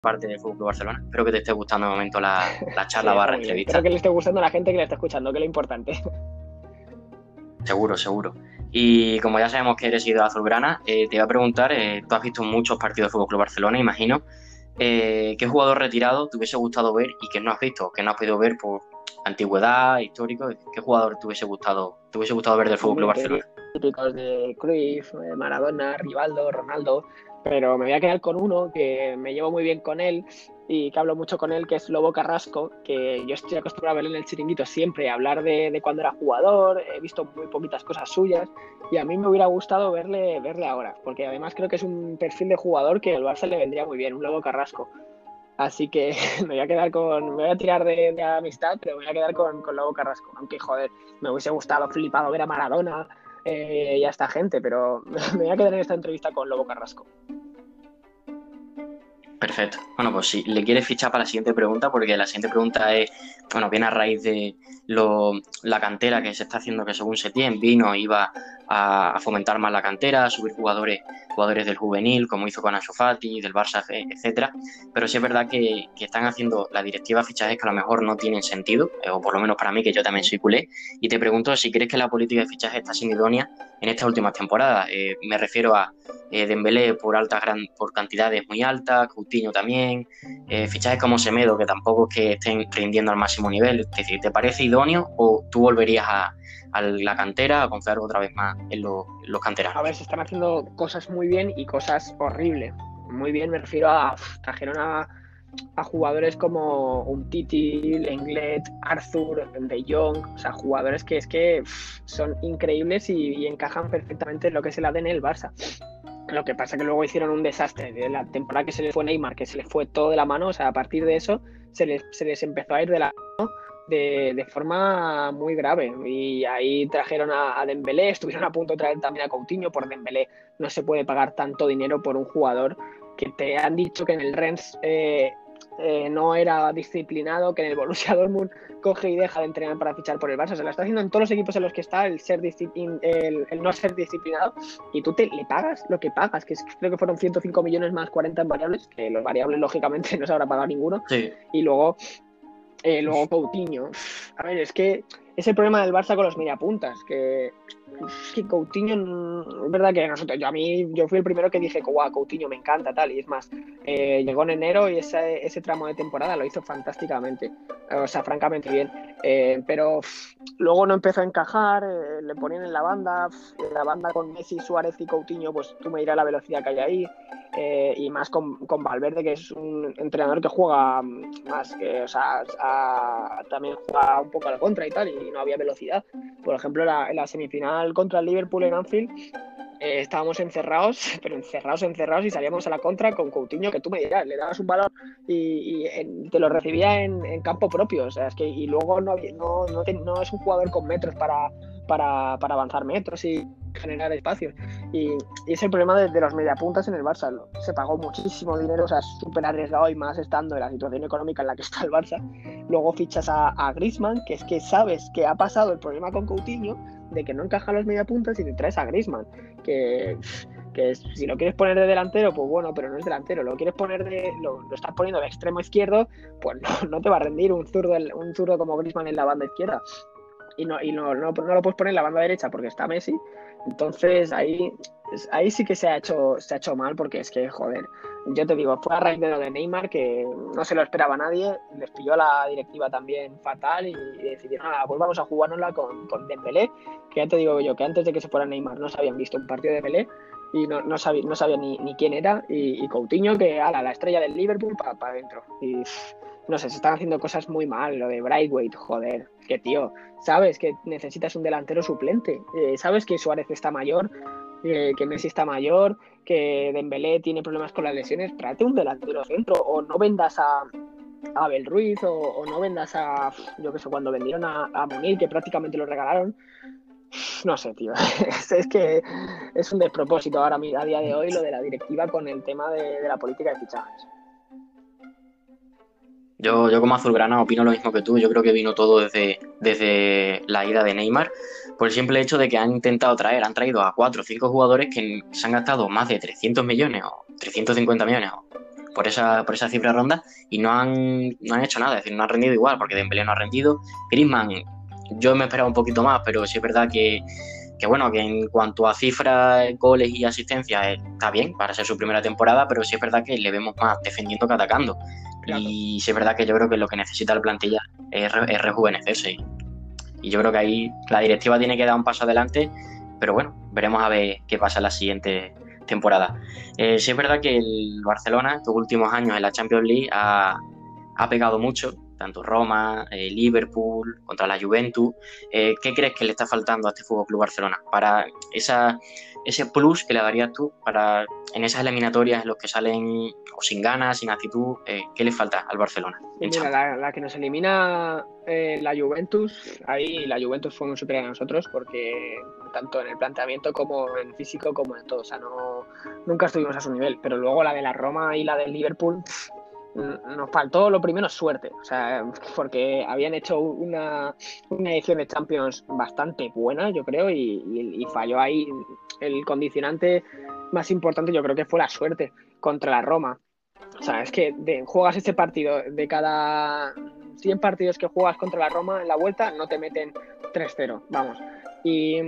parte del Fútbol Barcelona. Espero que te esté gustando de momento la, charla barra entrevista. Espero que le esté gustando a la gente que le está escuchando, que es lo importante. Seguro, seguro. Y como ya sabemos que eres ido azulgrana, eh, te voy a preguntar, eh, tú has visto muchos partidos de Fútbol Club Barcelona, imagino. Eh, ¿Qué jugador retirado te hubiese gustado ver y que no has visto, que no has podido ver por antigüedad, histórico? ¿Qué jugador te hubiese gustado, te hubiese gustado ver del Fútbol Club Barcelona? Típicos de Cruyff, Maradona, Rivaldo, Ronaldo, pero me voy a quedar con uno que me llevo muy bien con él y que hablo mucho con él, que es Lobo Carrasco, que yo estoy acostumbrado a verle en el chiringuito siempre, hablar de, de, cuando era jugador, he visto muy poquitas cosas suyas y a mí me hubiera gustado verle, verle ahora, porque además creo que es un perfil de jugador que al Barça le vendría muy bien, un Lobo Carrasco. Así que me voy a quedar con. Me voy a tirar de, amistad, pero me voy a quedar con, con, Lobo Carrasco. Aunque, joder, me hubiese gustado, flipado ver a Maradona eh, y a esta gente, pero me voy a quedar en esta entrevista con Lobo Carrasco. Perfecto. Bueno, pues si le quieres fichar para la siguiente pregunta, porque la siguiente pregunta es, bueno, viene a raíz de lo, la cantera que se está haciendo, que según Setién vino, iba a, fomentar más la cantera, a subir jugadores, jugadores del juvenil, como hizo con Ansu Fati, del Barça, etcétera. Pero sí es verdad que, están haciendo la directiva fichajes que a lo mejor no tienen sentido, eh, o por lo menos para mí, que yo también soy culé. Y te pregunto si crees que la política de fichaje está siendo idónea en estas últimas temporadas. Eh, me refiero a eh, Dembélé por altas gran, por cantidades muy altas, Coutinho también, eh, fichajes como Semedo que tampoco es que estén rindiendo al máximo nivel. Es decir, ¿te parece idóneo o tú volverías a, la cantera a confiar otra vez más en, los canteranos? A ver, se están haciendo cosas muy bien y cosas horribles. Muy bien, me refiero a trajeron a, a jugadores como un Titi, Lenglet, Arthur, De Jong, o sea, jugadores que es que son increíbles y, encajan perfectamente en lo que es el ADN del Barça. Lo que pasa que luego hicieron un desastre de la temporada que se les fue Neymar, que se les fue todo de la mano. O sea, a partir de eso se les, se les empezó a ir de la mano de, de, forma muy grave. Y ahí trajeron a, a, Dembélé, estuvieron a punto de traer también a Coutinho por Dembélé. No se puede pagar tanto dinero por un jugador que te han dicho que en el Rennes eh, eh, no era disciplinado, que en el Borussia Dortmund coge y deja de entrenar para fichar por el Barça. Se lo está haciendo en todos los equipos en los que está el, ser el, no ser disciplinado y tú te le pagas lo que pagas, que creo que fueron 105 millones más 40 en variables, que los variables lógicamente no se habrá pagado ninguno. Y luego, eh, luego Coutinho. A ver, es que es el problema del Barça con los mediapuntas, que que Coutinho, es verdad que nosotros, yo a mí, yo fui el primero que dije, guau, Coutinho me encanta, tal, y es más, eh, llegó en enero y ese, ese tramo de temporada lo hizo fantásticamente, o sea, francamente bien, eh, pero luego no empezó a encajar, eh, le ponían en la banda, la banda con Messi, Suárez y Coutinho, pues tú me dirás la velocidad que hay ahí, y más con, con, Valverde, que es un entrenador que juega más, que, o sea, también juega un poco a la contra y tal, y no había velocidad. Por ejemplo, en la semifinal contra el Liverpool en Anfield, eh, estábamos encerrados, pero encerrados, encerrados, y salíamos a la contra con Coutinho, que tú me dirás, le dabas un balón y, te lo recibía en, campo propio. O sea, es que, y luego no, no, no, es un jugador con metros para, para, para avanzar metros y generar espacios. Y, es el problema de, los mediapuntas en el Barça. Se pagó muchísimo dinero, o sea, súper arriesgado y más estando en la situación económica en la que está el Barça. Luego fichas a, a Griezmann, que es que sabes que ha pasado el problema con Coutinho, de que no encajan los mediapuntas y te traes a Griezmann, que, que si lo quieres poner de delantero, pues bueno, pero no es delantero, lo quieres poner de, lo, estás poniendo de extremo izquierdo, pues no, te va a rendir un zurdo, un zurdo como Griezmann en la banda izquierda. Y, no, y no, no, no lo puedes poner en la banda derecha porque está Messi, entonces ahí, ahí sí que se ha hecho, se ha hecho mal porque es que, joder, yo te digo, fue a raíz de lo de Neymar que no se lo esperaba nadie, les pilló la directiva también fatal y, decidieron, nada, pues vamos a jugárnosla con, con Dembélé, que ya te digo yo, que antes de que se fuera Neymar no se habían visto un partido de Dembélé y no, no, sabía, no sabía ni, ni quién era y, Coutinho que, ala, la estrella del Liverpool para pa adentro. Y no sé, se están haciendo cosas muy mal, lo de Brightweight, joder, que tío, sabes que necesitas un delantero suplente, eh, sabes que Suárez está mayor, eh, que Messi está mayor, que Dembélé tiene problemas con las lesiones, tráete un delantero centro o no vendas a, Abel Ruiz o, no vendas a, yo qué sé, cuando vendieron a, a Munir, que prácticamente lo regalaron, no sé, tío. es, que es un despropósito ahora a día de hoy lo de la directiva con el tema de, de la política de fichajes. Yo, yo como azulgrana opino lo mismo que tú. Yo creo que vino todo desde, desde la ida de Neymar, por el simple hecho de que han intentado traer, han traído a cuatro o cinco jugadores que se han gastado más de 300 millones o 350 millones por esa, por esa cifra ronda y no han, no han hecho nada, es decir, no han rendido igual, porque Dembélé no ha rendido. Griezmann, yo me esperaba un poquito más, pero sí es verdad que, que bueno, que en cuanto a cifras, goles y asistencia está bien para ser su primera temporada, pero sí es verdad que le vemos más defendiendo que atacando. Y sí es verdad que yo creo que lo que necesita la plantilla es, es rejuvenecerse. Y yo creo que ahí la directiva tiene que dar un paso adelante, pero bueno, veremos a ver qué pasa en la siguiente temporada. Eh, sí es verdad que el Barcelona, estos últimos años en la Champions League, ha, ha pegado mucho, tanto Roma, eh, Liverpool, contra la Juventus. Eh, ¿Qué crees que le está faltando a este Fútbol Club Barcelona para esa, ese plus que le darías tú para en esas eliminatorias en los que salen o sin ganas, sin actitud? Eh, ¿Qué le falta al Barcelona? Mira, la, que nos elimina la Juventus, ahí la Juventus fue muy superior a nosotros porque tanto en el planteamiento como en físico como en todo, o sea, no, nunca estuvimos a su nivel, pero luego la de la Roma y la del Liverpool nos faltó lo primero suerte, o sea, porque habían hecho una, edición de Champions bastante buena, yo creo, y, falló ahí el condicionante más importante, yo creo que fue la suerte contra la Roma. O sea, es que juegas este partido de cada 100 partidos que juegas contra la Roma en la vuelta, no te meten 3-0, vamos. Y,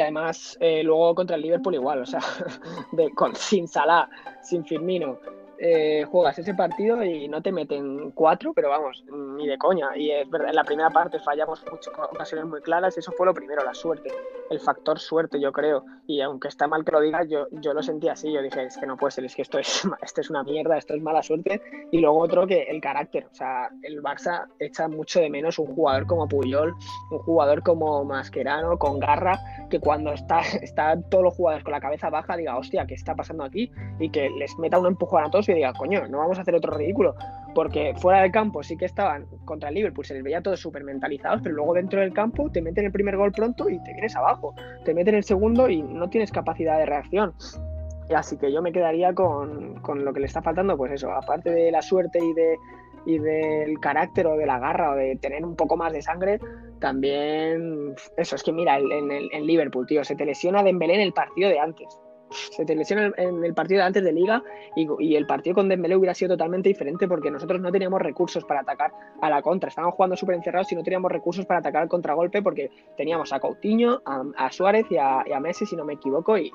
además, eh, luego contra el Liverpool igual, o sea, con, sin Salah, sin Firmino, eh, juegas ese partido y no te meten cuatro, pero vamos, ni de coña. Y es verdad, en la primera parte fallamos muchas ocasiones muy claras, eso fue lo primero, la suerte, el factor suerte, yo creo. Y aunque está mal que lo diga, yo, yo lo sentí así, yo dije, es que no puede ser, es que esto es, esto es una mierda, esto es mala suerte. Y luego otro que el carácter, o sea, el Barça echa mucho de menos un jugador como Puyol, un jugador como Mascherano, con garra, que cuando está, están todos los jugadores con la cabeza baja, diga, hostia, ¿qué está pasando aquí? Y que les meta un empujón a todos diga, coño, no vamos a hacer otro ridículo. Porque fuera del campo sí que estaban contra el Liverpool, se les veía todos súper mentalizados, pero luego dentro del campo te meten el primer gol pronto y te vienes abajo. Te meten el segundo y no tienes capacidad de reacción. Así que yo me quedaría con, con lo que le está faltando, pues eso, aparte de la suerte y de y del carácter o de la garra o de tener un poco más de sangre, también eso es que mira, en, el, en Liverpool, tío, se te lesiona Dembélé en el partido de antes se te lesiona en el partido de antes de liga y, el partido con Dembélé hubiera sido totalmente diferente porque nosotros no teníamos recursos para atacar a la contra. Estábamos jugando súper encerrados y no teníamos recursos para atacar al contragolpe porque teníamos a Coutinho, a, Suárez y a, Messi, si no me equivoco, y,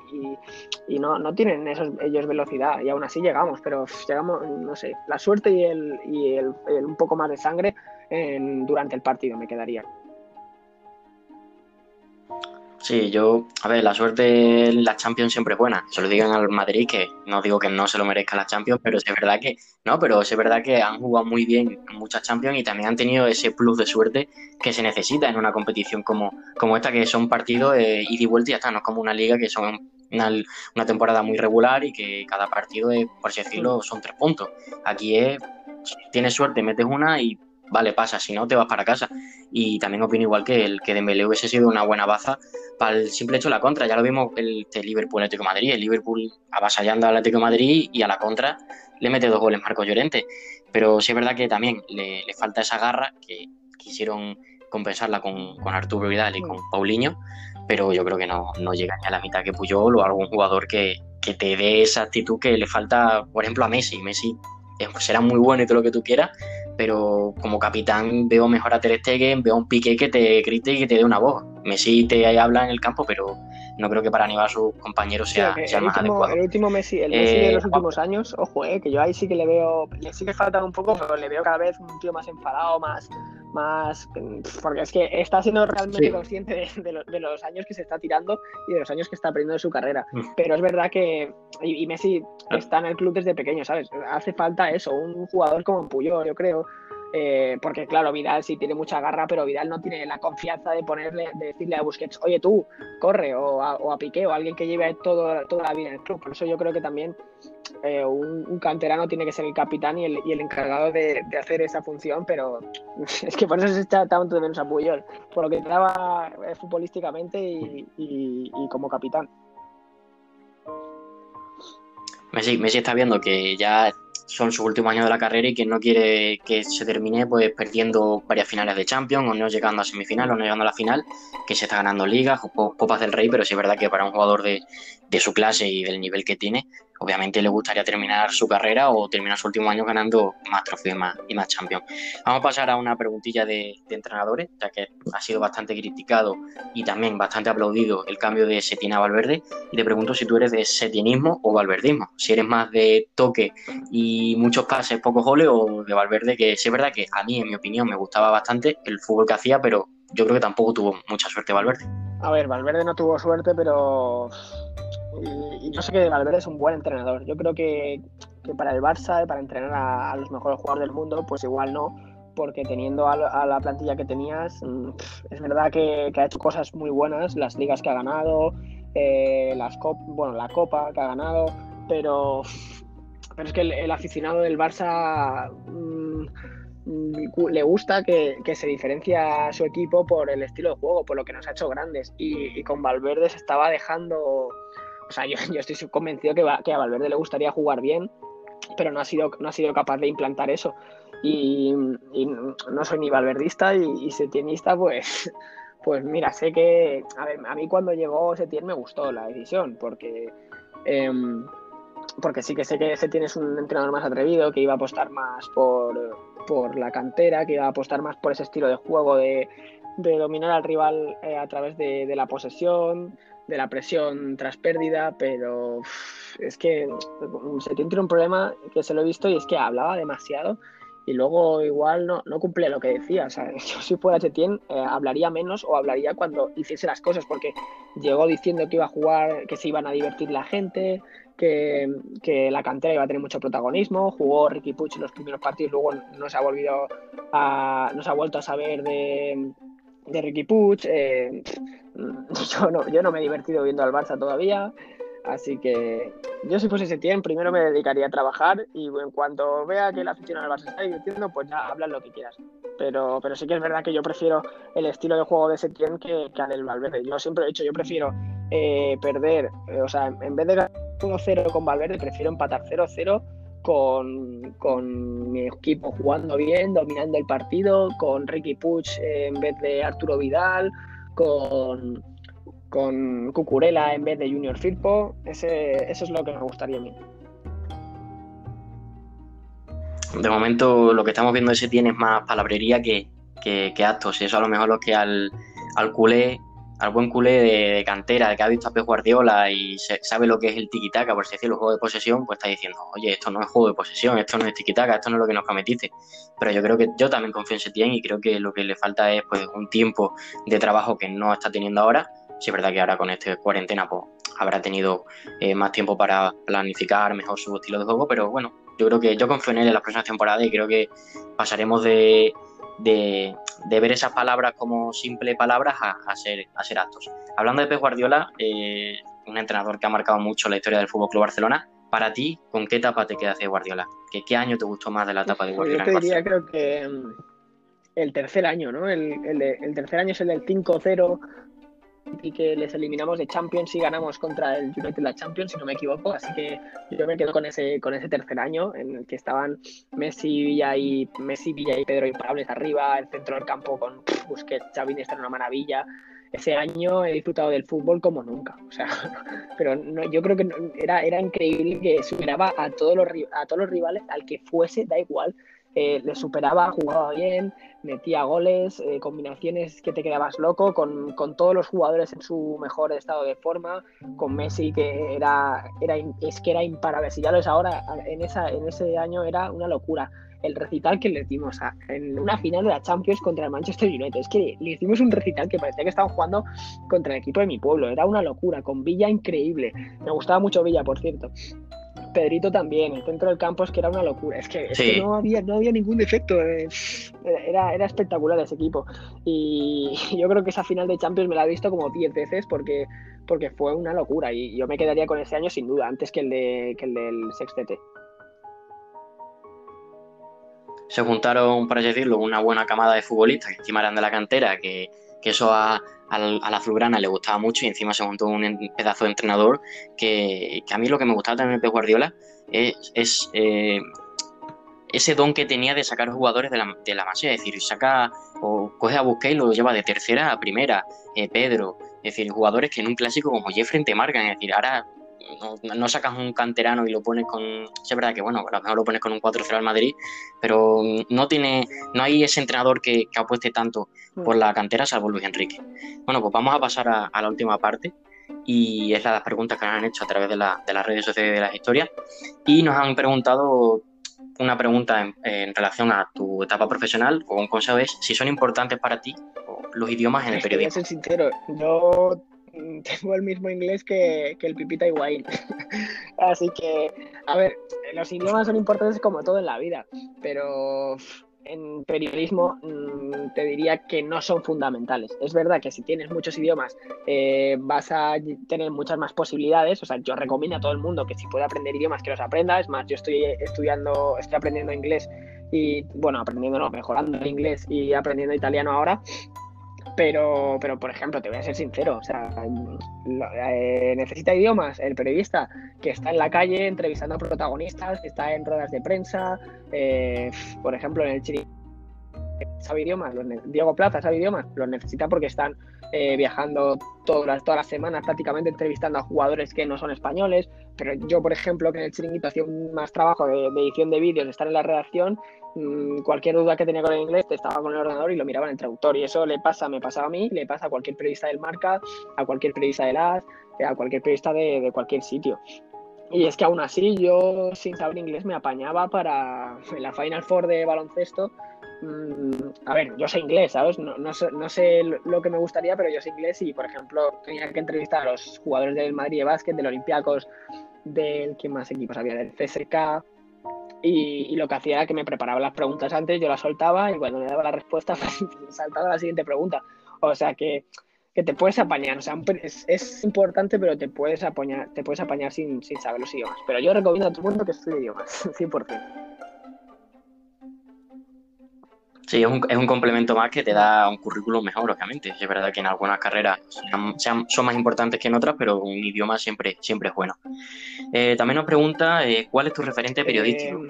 no, no tienen esos, ellos velocidad y aún así llegamos, pero llegamos, no sé, la suerte y, el, y el, un poco más de sangre durante el partido me quedaría. Sí, yo, a ver, la suerte en la Champions siempre es buena. Se lo digan al Madrid, que no digo que no se lo merezca la Champions, pero es verdad que, no, pero es verdad que han jugado muy bien en muchas Champions y también han tenido ese plus de suerte que se necesita en una competición como, como esta, que son partidos de ida y vuelta y ya está, no es como una liga que son una, una temporada muy regular y que cada partido, es, por así decirlo, son tres puntos. Aquí es, tienes suerte, metes una y vale, pasa, si no te vas para casa. Y también opino igual que el que Dembélé hubiese sido una buena baza para el simple hecho de la contra. Ya lo vimos el, el Liverpool Atlético de Madrid, el Liverpool avasallando al Atlético de Madrid y a la contra le mete dos goles Marcos Llorente. Pero sí es verdad que también le, falta esa garra que quisieron compensarla con, con Arturo Vidal y con Paulinho, pero yo creo que no, no llega ni a la mitad que Puyol o algún jugador que, que te dé esa actitud que le falta, por ejemplo, a Messi. Messi será muy bueno y todo lo que tú quieras, pero como capitán veo mejor a Ter Stegen, veo a un Piqué que te grite y que te dé una voz. Messi te habla en el campo, pero no creo que para animar a sus compañeros sea, el más último, El último Messi, el Messi de eh, los últimos años, ojo, eh, que yo ahí sí que le veo, le sigue faltando un poco, pero le veo cada vez un tío más enfadado, más, más porque es que está siendo realmente consciente de, los años que se está tirando y de los años que está aprendiendo de su carrera. Mm. Pero es verdad que y, Messi está en el club desde pequeño, ¿sabes? Hace falta eso, un jugador como Puyol, yo creo. Eh, porque claro, Vidal sí tiene mucha garra, pero Vidal no tiene la confianza de ponerle, de decirle a Busquets, oye tú, corre, o a, o a Piqué, o alguien que lleve todo, toda la vida en el club. Por eso yo creo que también eh, un, canterano tiene que ser el capitán y el, y el encargado de, hacer esa función, pero es que por eso se está tanto de menos a Puyol, por lo que traba eh, futbolísticamente y, como capitán. Messi está viendo que ya son sus últimos años de la carrera y que no quiere que se termine pues perdiendo varias finales de Champions o no llegando a semifinal o no llegando a la final, que se está ganando ligas copas del rey, pero sí es verdad que para un jugador de, de su clase y del nivel que tiene, obviamente le gustaría terminar su carrera o terminar su último año ganando más trofeos y más, y Champions. Vamos a pasar a una preguntilla de, entrenadores, ya que ha sido bastante criticado y también bastante aplaudido el cambio de Setién a Valverde. Y te pregunto si tú eres de setienismo o valverdismo, si eres más de toque y muchos pases, pocos goles o de Valverde, que es verdad que a mí, en mi opinión, me gustaba bastante el fútbol que hacía, pero yo creo que tampoco tuvo mucha suerte Valverde. A ver, Valverde no tuvo suerte, pero y, yo sé que Valverde es un buen entrenador. Yo creo que, para el Barça, para entrenar a, los mejores jugadores del mundo, pues igual no, porque teniendo a, la plantilla que tenías, mm, es verdad que, ha hecho cosas muy buenas, las ligas que ha ganado, eh, las bueno, la copa que ha ganado, pero, pero es que el, aficionado del Barça mm, mm, le gusta que, se diferencia a su equipo por el estilo de juego, por lo que nos ha hecho grandes. Y, y con Valverde se estaba dejando o sea, yo, estoy convencido que, que, a Valverde le gustaría jugar bien, pero no ha sido, no ha sido capaz de implantar eso. Y, no soy ni valverdista y, y, setienista, pues, pues mira, sé que, a ver, a mí cuando llegó Setién me gustó la decisión, porque, em, porque sí que sé que Setién es un entrenador más atrevido, que iba a apostar más por, por la cantera, que iba a apostar más por ese estilo de juego de, de dominar al rival eh, a través de, la posesión, de la presión tras pérdida, pero es que se tiene un problema que se lo he visto y es que hablaba demasiado y luego igual no, no cumplía lo que decía. O sea, yo si fuera Chetien eh, hablaría menos o hablaría cuando hiciese las cosas, porque llegó diciendo que iba a jugar, que se iban a divertir la gente, que, que la cantera iba a tener mucho protagonismo, jugó Ricky Puch en los primeros partidos, luego no se ha volvido a, no se ha vuelto a saber de, de Ricky Puch. Eh, yo, no, yo no me he divertido viendo al Barça todavía. Así que yo si fuese Setién, primero me dedicaría a trabajar y en cuanto vea que la afición al Barça está divirtiendo, pues ya hablan lo que quieras. Pero, pero sí que es verdad que yo prefiero el estilo de juego de Setién que, que al del Valverde. Yo siempre he dicho, yo prefiero eh, perder, eh, o sea, en vez de ganar 1-0 con Valverde, prefiero empatar 0-0 con, mi equipo jugando bien, dominando el partido, con Ricky Puch en vez de Arturo Vidal, con, con Cucurella en vez de Junior Firpo. Ese, eso es lo que me gustaría a mí. De momento lo que estamos viendo ese tiene más palabrería que, que, actos. Y eso a lo mejor lo que al, al culé al buen culé de, cantera, que ha visto a Pep Guardiola y sabe lo que es el tiquitaca, por si decirlo, el juego de posesión, pues está diciendo, oye, esto no es juego de posesión, esto no es tiquitaca, esto no es lo que nos prometiste. Pero yo creo que yo también confío en Setién y creo que lo que le falta es pues un tiempo de trabajo que no está teniendo ahora. Si es verdad que ahora con este cuarentena pues habrá tenido eh, más tiempo para planificar mejor su estilo de juego, pero bueno, yo creo que yo confío en él en las próximas temporadas y creo que pasaremos de de, ver esas palabras como simple palabras a, ser, a ser actos. Hablando de Pep Guardiola, eh, un entrenador que ha marcado mucho la historia del Fútbol Club Barcelona, para ti, ¿con qué etapa te quedas de Guardiola? ¿Qué, ¿Qué año te gustó más de la etapa de Guardiola? Yo te diría, creo que mm, el tercer año, ¿no? El, el, el tercer año es el del 5-0 y que les eliminamos de Champions y ganamos contra el United la Champions, si no me equivoco. Así que yo me quedo con ese, con ese tercer año en el que estaban Messi, Villa y, Messi, Villa y Pedro imparables arriba, el centro del campo con Busquets, Xavi está en una maravilla. Ese año he disfrutado del fútbol como nunca. O sea, pero no, yo creo que era, era increíble que superaba a todos, los, a todos los rivales, al que fuese, da igual. Eh, le superaba, jugaba bien, metía goles, eh, combinaciones que te quedabas loco, con, todos los jugadores en su mejor estado de forma, con Messi que era, era es que era imparable. Si ya lo es ahora, en, esa, en ese año era una locura. El recital que le dimos en una final de la Champions contra el Manchester United. Es que le hicimos un recital que parecía que estaban jugando contra el equipo de mi pueblo. Era una locura, con Villa increíble. Me gustaba mucho Villa, por cierto. Pedrito también, el centro del campo es que era una locura, es que, no, había, no había ningún defecto, eh, era, era espectacular ese equipo. Y yo creo que esa final de Champions me la he visto como 10 veces porque, porque fue una locura y yo me quedaría con ese año sin duda, antes que el, de, que el del sextete. Se juntaron, para decirlo, una buena camada de futbolistas que encima eran de la cantera, que, que eso a, a la azulgrana le gustaba mucho y encima se montó un pedazo de entrenador que, a mí lo que me gustaba también de Guardiola es, eh, ese don que tenía de sacar jugadores de la, de la es decir, saca o coge a Busquets y lo lleva de tercera a primera, eh, Pedro, es decir, jugadores que en un clásico como Jeffrey te marcan, es decir, ahora no, sacas un canterano y lo pones con. Es verdad que, bueno, a lo mejor lo pones con un 4-0 al Madrid, pero no tiene no hay ese entrenador que, apueste tanto mm. por la cantera, salvo Luis Enrique. Bueno, pues vamos a pasar a, la última parte y es la de las preguntas que nos han hecho a través de, la, de las redes sociales de las historias y nos han preguntado una pregunta en, relación a tu etapa profesional o un consejo es si son importantes para ti los idiomas en el periodismo. Voy a ser sincero, yo tengo el mismo inglés que, el Pipita Higuaín. Así que, a ver, los idiomas son importantes como todo en la vida, pero en periodismo mm, te diría que no son fundamentales. Es verdad que si tienes muchos idiomas eh, vas a tener muchas más posibilidades. O sea, yo recomiendo a todo el mundo que si puede aprender idiomas que los aprenda. Es más, yo estoy estudiando, estoy aprendiendo inglés y, bueno, aprendiendo, no, mejorando inglés y aprendiendo italiano ahora. Pero, pero, por ejemplo, te voy a ser sincero, o sea, eh, necesita idiomas el periodista que está en la calle entrevistando a protagonistas, que está en ruedas de prensa, eh, por ejemplo, en el Chiri sabe idiomas, Diego Plaza sabe idiomas, los necesita porque están eh, viajando todas las, todas las semanas prácticamente entrevistando a jugadores que no son españoles, pero yo, por ejemplo, que en el chiringuito hacía más trabajo de, edición de vídeos, de estar en la redacción, mm, cualquier duda que tenía con el inglés, estaba con el ordenador y lo miraba en el traductor. Y eso le pasa, me pasaba a mí, le pasa a cualquier periodista del Marca, a cualquier periodista del AS, a cualquier periodista de, cualquier sitio. Y es que aún así yo sin saber inglés me apañaba para la Final Four de baloncesto a ver, yo sé inglés, ¿sabes? No, no, sé, lo que me gustaría, pero yo sé inglés y, por ejemplo, tenía que entrevistar a los jugadores del Madrid de básquet, del Olympiacos, del, ¿qué más equipos había? Del CSK. Y, lo que hacía era que me preparaba las preguntas antes, yo las soltaba y cuando me daba la respuesta, pues, saltaba la siguiente pregunta. O sea que, que te puedes apañar, o sea, es, importante, pero te puedes apañar, te puedes apañar sin, sin saber los idiomas. Pero yo recomiendo a todo el mundo que estudie idiomas, 100%. Sí, es un, es un, complemento más que te da un currículum mejor, obviamente. Es verdad que en algunas carreras son, más importantes que en otras, pero un idioma siempre, siempre es bueno. Eh, también nos pregunta, eh, ¿cuál es tu referente periodístico? Eh,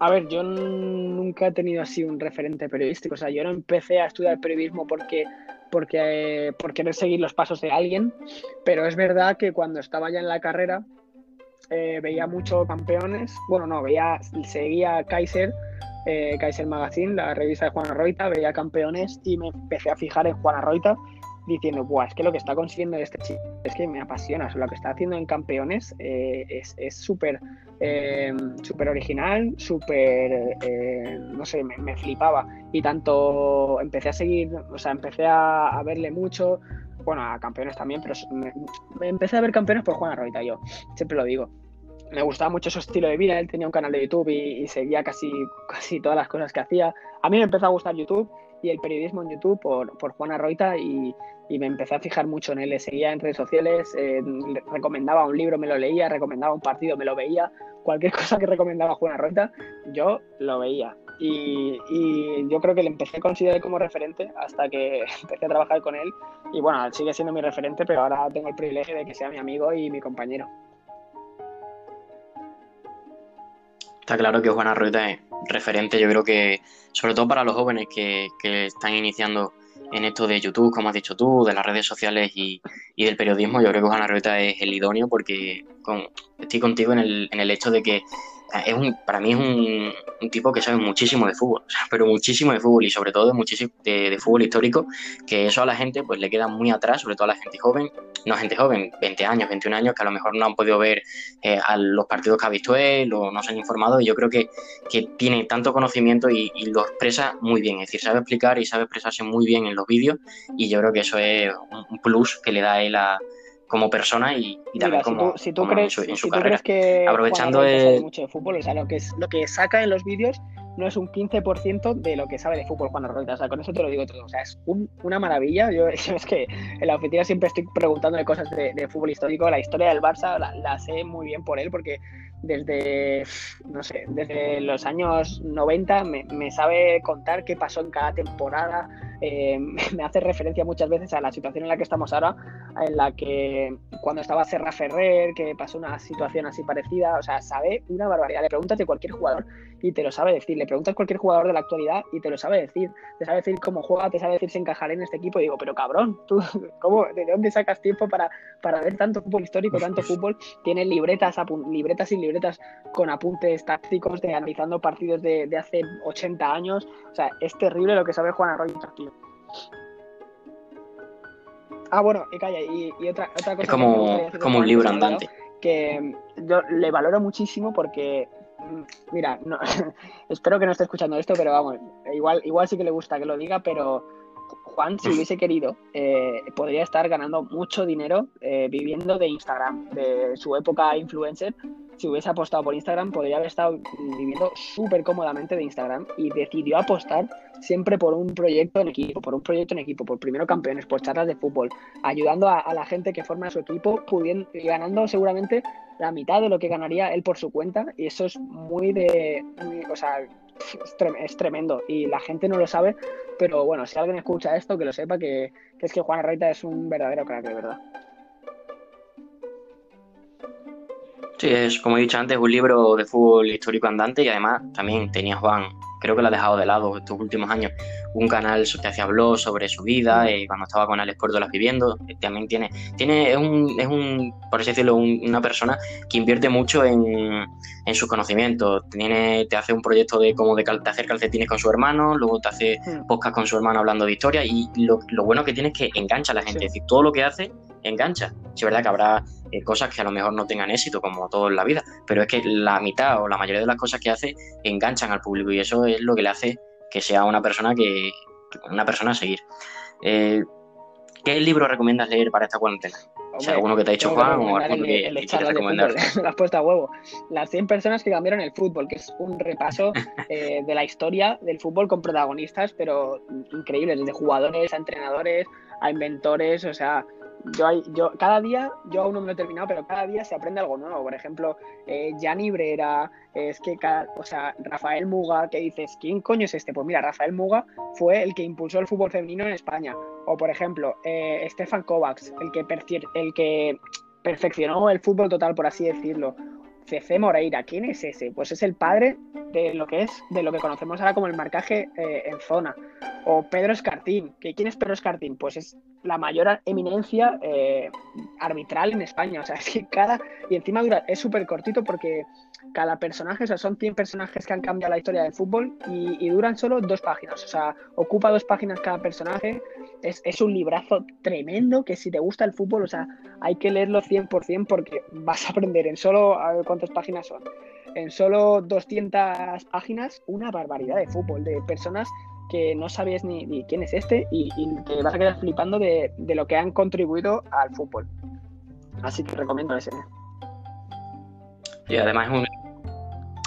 a ver, yo nunca he tenido así un referente periodístico. O sea, yo no empecé a estudiar periodismo porque, porque, por querer seguir los pasos de alguien, pero es verdad que cuando estaba ya en la carrera veía mucho campeones. Bueno, no, veía, seguía Kaiser eh, Kaiser Magazine, la revista de Juana Roita, veía campeones y me empecé a fijar en Juana Roita diciendo, Buah, es que lo que está consiguiendo este chico es que me apasiona, lo que está haciendo en campeones eh, es súper eh, súper original, súper, eh, no sé, me, flipaba. Y tanto empecé a seguir, o sea, empecé a, verle mucho, bueno, a campeones también, pero me, empecé a ver campeones por Juana Roita, yo siempre lo digo me gustaba mucho su estilo de vida. Él tenía un canal de YouTube y, seguía casi, casi todas las cosas que hacía. A mí me empezó a gustar YouTube y el periodismo en YouTube por, por Juana Roita y, me empecé a fijar mucho en él. Le seguía en redes sociales, eh, recomendaba un libro, me lo leía, recomendaba un partido, me lo veía. Cualquier cosa que recomendaba Juana Roita, yo lo veía. Y, y, yo creo que le empecé a considerar como referente hasta que empecé a trabajar con él. Y bueno, sigue siendo mi referente, pero ahora tengo el privilegio de que sea mi amigo y mi compañero. Claro que Juana Rueda es referente, yo creo que, sobre todo para los jóvenes que, que están iniciando en esto de YouTube, como has dicho tú, de las redes sociales y, y del periodismo, yo creo que Juana Rueda es el idóneo porque con, estoy contigo en el, en el hecho de que es un, para mí es un, un, tipo que sabe muchísimo de fútbol, pero muchísimo de fútbol y sobre todo de muchísimo de, fútbol histórico, que eso a la gente pues le queda muy atrás, sobre todo a la gente joven, no gente joven, 20 años, 21 años, que a lo mejor no han podido ver eh, a los partidos que ha visto él o no se han informado y yo creo que, que tiene tanto conocimiento y, lo expresa muy bien, es decir, sabe explicar y sabe expresarse muy bien en los vídeos y yo creo que eso es un plus que le da él a como persona y, también como, si tú, crees, en su, carrera. que aprovechando el... mucho de fútbol, o sea, lo que, es, lo que saca en los vídeos no es un 15% de lo que sabe de fútbol Juan Rolta, o sea, con eso te lo digo todo, o sea, es una maravilla, yo es que en la oficina siempre estoy preguntándole cosas de, fútbol histórico, la historia del Barça la, sé muy bien por él, porque desde, no sé, desde los años 90 me, me sabe contar qué pasó en cada temporada, eh, me hace referencia muchas veces a la situación en la que estamos ahora, en la que cuando estaba Serra Ferrer, que pasó una situación así parecida, o sea, sabe una barbaridad. Le preguntas de cualquier jugador y te lo sabe decir. Le preguntas a cualquier jugador de la actualidad y te lo sabe decir. Te sabe decir cómo juega, te sabe decir si encajar en este equipo. Y digo, pero cabrón, ¿tú cómo, de dónde sacas tiempo para, para ver tanto fútbol histórico, tanto fútbol? Tiene libretas, libretas y libretas con apuntes tácticos de analizando partidos de, de hace 80 años. O sea, es terrible lo que sabe Juan Arroyo, tío. Ah, bueno, y calla, y, otra, otra, cosa. Es como, como un libro andante. Que yo le valoro muchísimo porque, mm, mira, no, espero que no esté escuchando esto, pero vamos, igual, igual sí que le gusta que lo diga, pero Juan, si hubiese querido, eh, podría estar ganando mucho dinero eh, viviendo de Instagram, de su época influencer, si hubiese apostado por Instagram, podría haber estado viviendo súper cómodamente de Instagram y decidió apostar siempre por un proyecto en equipo, por un proyecto en equipo, por primero campeones, por charlas de fútbol, ayudando a, la gente que forma su equipo, pudiendo, ganando seguramente la mitad de lo que ganaría él por su cuenta. Y eso es muy de. o sea, es, tremendo y la gente no lo sabe, pero bueno, si alguien escucha esto, que lo sepa que, que es que Juan Reita es un verdadero crack, de verdad. Sí, es como he dicho antes, un libro de fútbol histórico andante y además también tenía Juan, creo que lo ha dejado de lado estos últimos años, un canal que hacía blog sobre su vida y cuando estaba con Alex las viviendo. También tiene, tiene es un, es un por así decirlo, una persona que invierte mucho en, en sus conocimientos. Tiene, te hace un proyecto de cómo de, hacer calcetines con su hermano, luego te hace hmm. podcast con su hermano hablando de historia y lo, lo bueno que tiene es que engancha a la gente. Es decir, todo lo que hace engancha. Es verdad que habrá eh, cosas que a lo mejor no tengan éxito, como todo en la vida, pero es que la mitad o la mayoría de las cosas que hace enganchan al público y eso es lo que le hace que sea una persona que, una persona a seguir. Eh, ¿Qué libro recomiendas leer para esta cuarentena? ¿Alguno que te ha dicho Juan o alguno que, el, quieres recomendar? La has puesto a huevo. Las 100 personas que cambiaron el fútbol, que es un repaso eh, de la historia del fútbol con protagonistas, pero increíbles, desde jugadores a entrenadores a inventores, o sea, yo, yo cada día, yo aún no me lo he terminado, pero cada día se aprende algo nuevo. Por ejemplo, eh, Brera, es que, o sea, Rafael Muga, que dices, ¿quién coño es este? Pues mira, Rafael Muga fue el que impulsó el fútbol femenino en España. O por ejemplo, eh, Stefan Kovacs, el que, el que perfeccionó el fútbol total, por así decirlo. CC Moreira, ¿quién es ese? Pues es el padre de lo que es, de lo que conocemos ahora como el marcaje eh, en zona. O Pedro Escartín, ¿quién es Pedro Escartín? Pues es la mayor eminencia eh, arbitral en España. O sea, es que cada. Y encima dura, es súper cortito porque cada personaje, o sea, son 100 personajes que han cambiado la historia del fútbol y, duran solo dos páginas. O sea, ocupa dos páginas cada personaje. Es, es, un librazo tremendo que si te gusta el fútbol, o sea, hay que leerlo 100% porque vas a aprender en solo. A ver cuántas páginas son. En solo 200 páginas, una barbaridad de fútbol, de personas que no sabías ni, quién es este y, te vas a quedar flipando de, lo que han contribuido al fútbol. Así que recomiendo ese. Y además es un,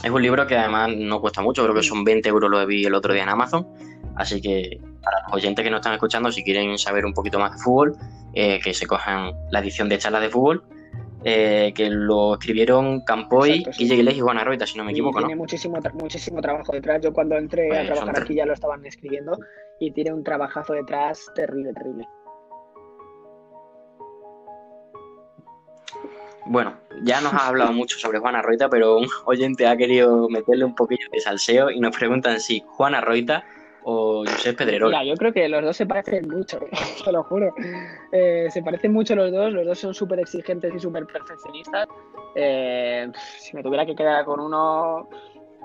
es un libro que además no cuesta mucho, creo que son 20 euros, lo vi el otro día en Amazon. Así que para los oyentes que nos están escuchando, si quieren saber un poquito más de fútbol, eh, que se cojan la edición de charlas de fútbol eh, que lo escribieron Campoy, Guille y Juan Arroita, si no me equivoco. Tiene muchísimo, muchísimo trabajo detrás. Yo cuando entré a trabajar aquí ya lo estaban escribiendo y tiene un trabajazo detrás terrible, terrible. Bueno, ya nos ha hablado mucho sobre Juan Arroita, pero un oyente ha querido meterle un poquillo de salseo y nos preguntan si Juan Arroita o Josep Pedrerol. Mira, yo creo que los dos se parecen mucho, te lo juro. Eh, se parecen mucho los dos, los dos son súper exigentes y súper perfeccionistas. Eh, si me tuviera que quedar con uno,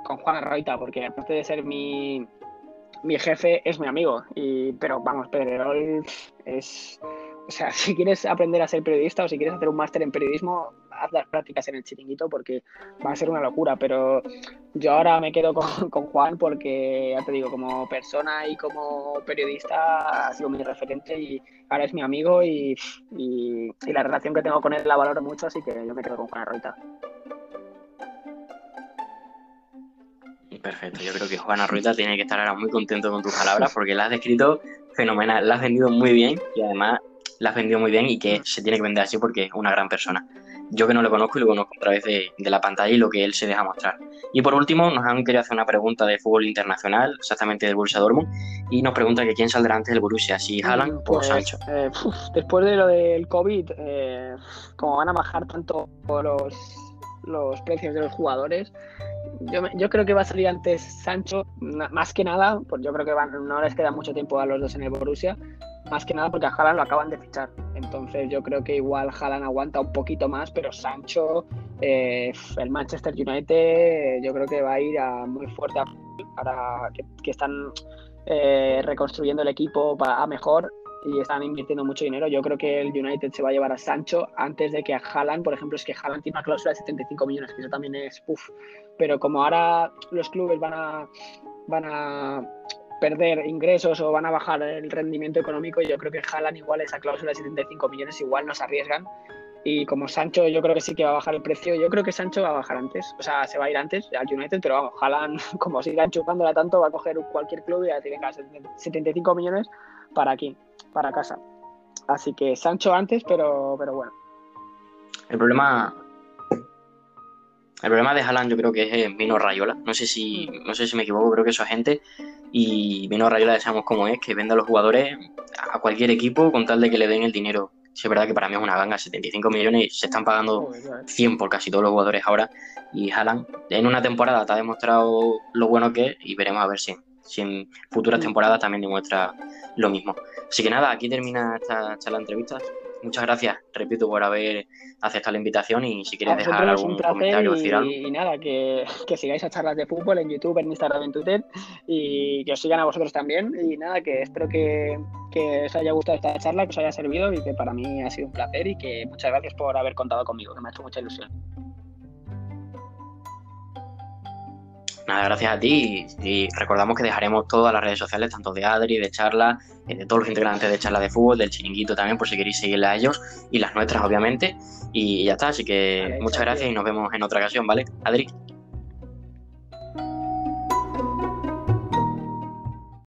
con Juan Arroita, porque aparte de ser mi, mi jefe, es mi amigo. Y, pero vamos, Pedrerol es o sea, si quieres aprender a ser periodista o si quieres hacer un máster en periodismo, haz las prácticas en el chiringuito porque va a ser una locura. Pero yo ahora me quedo con, Juan porque, ya te digo, como persona y como periodista ha sido mi referente y ahora es mi amigo y, la relación que tengo con él la valoro mucho, así que yo me quedo con Juan Arroita. Perfecto, yo creo que Juan Arroita tiene que estar ahora muy contento con tus palabras porque la has descrito fenomenal, la has vendido muy bien y además la has vendido muy bien y que se tiene que vender así porque es una gran persona. yo que no lo conozco y lo conozco a través de, la pantalla y lo que él se deja mostrar. Y por último, nos han querido hacer una pregunta de fútbol internacional, exactamente del Borussia Dortmund, y nos pregunta que quién saldrá antes del Borussia, si mm, Haaland o pues, Sancho. Eh, después de lo del COVID, eh, como van a bajar tanto los, los precios de los jugadores, yo, yo, creo que va a salir antes Sancho, más que nada, pues yo creo que van, no les queda mucho tiempo a los dos en el Borussia, más que nada porque a Haaland lo acaban de fichar. Entonces yo creo que igual Haaland aguanta un poquito más, pero Sancho, eh, el Manchester United, yo creo que va a ir a muy fuerte para que, están eh, reconstruyendo el equipo a mejor y están invirtiendo mucho dinero. Yo creo que el United se va a llevar a Sancho antes de que a Haaland, por ejemplo, es que Haaland tiene una cláusula de 75 millones, que eso también es puff. Pero como ahora los clubes van a van a perder ingresos o van a bajar el rendimiento económico, yo creo que jalan igual esa cláusula de 75 millones, igual nos arriesgan. Y como Sancho, yo creo que sí que va a bajar el precio. Yo creo que Sancho va a bajar antes, o sea, se va a ir antes al United, pero vamos, jalan como sigan chupándola tanto, va a coger cualquier club y va a decir, venga, 75 millones para aquí, para casa. Así que Sancho antes, pero, pero bueno. El problema, el problema de Haaland yo creo que es Mino Rayola. No sé si, no sé si me equivoco, creo que su agente y Mino Rayola ya sabemos cómo es, que vende a los jugadores a cualquier equipo con tal de que le den el dinero. es verdad que para mí es una ganga, 75 millones y se están pagando 100 por casi todos los jugadores ahora. Y Haaland en una temporada te ha demostrado lo bueno que es y veremos a ver si, si en futuras temporadas también demuestra lo mismo. Así que nada, aquí termina esta charla de entrevistas muchas gracias, repito, por haber aceptado la invitación y si quieres dejar algún comentario o decir algo. Y nada, que, que, sigáis a charlas de fútbol en YouTube, en Instagram, en Twitter y que os sigan a vosotros también. Y nada, que espero que, que os haya gustado esta charla, que os haya servido y que para mí ha sido un placer y que muchas gracias por haber contado conmigo, que me ha hecho mucha ilusión. Nada, gracias a ti y, recordamos que dejaremos todas las redes sociales, tanto de Adri, de Charla, eh, de todos los integrantes de Charla de Fútbol, del Chiringuito también, por si queréis seguirle a ellos y las nuestras, obviamente. Y ya está, así que muchas gracias y nos vemos en otra ocasión, ¿vale? Adri.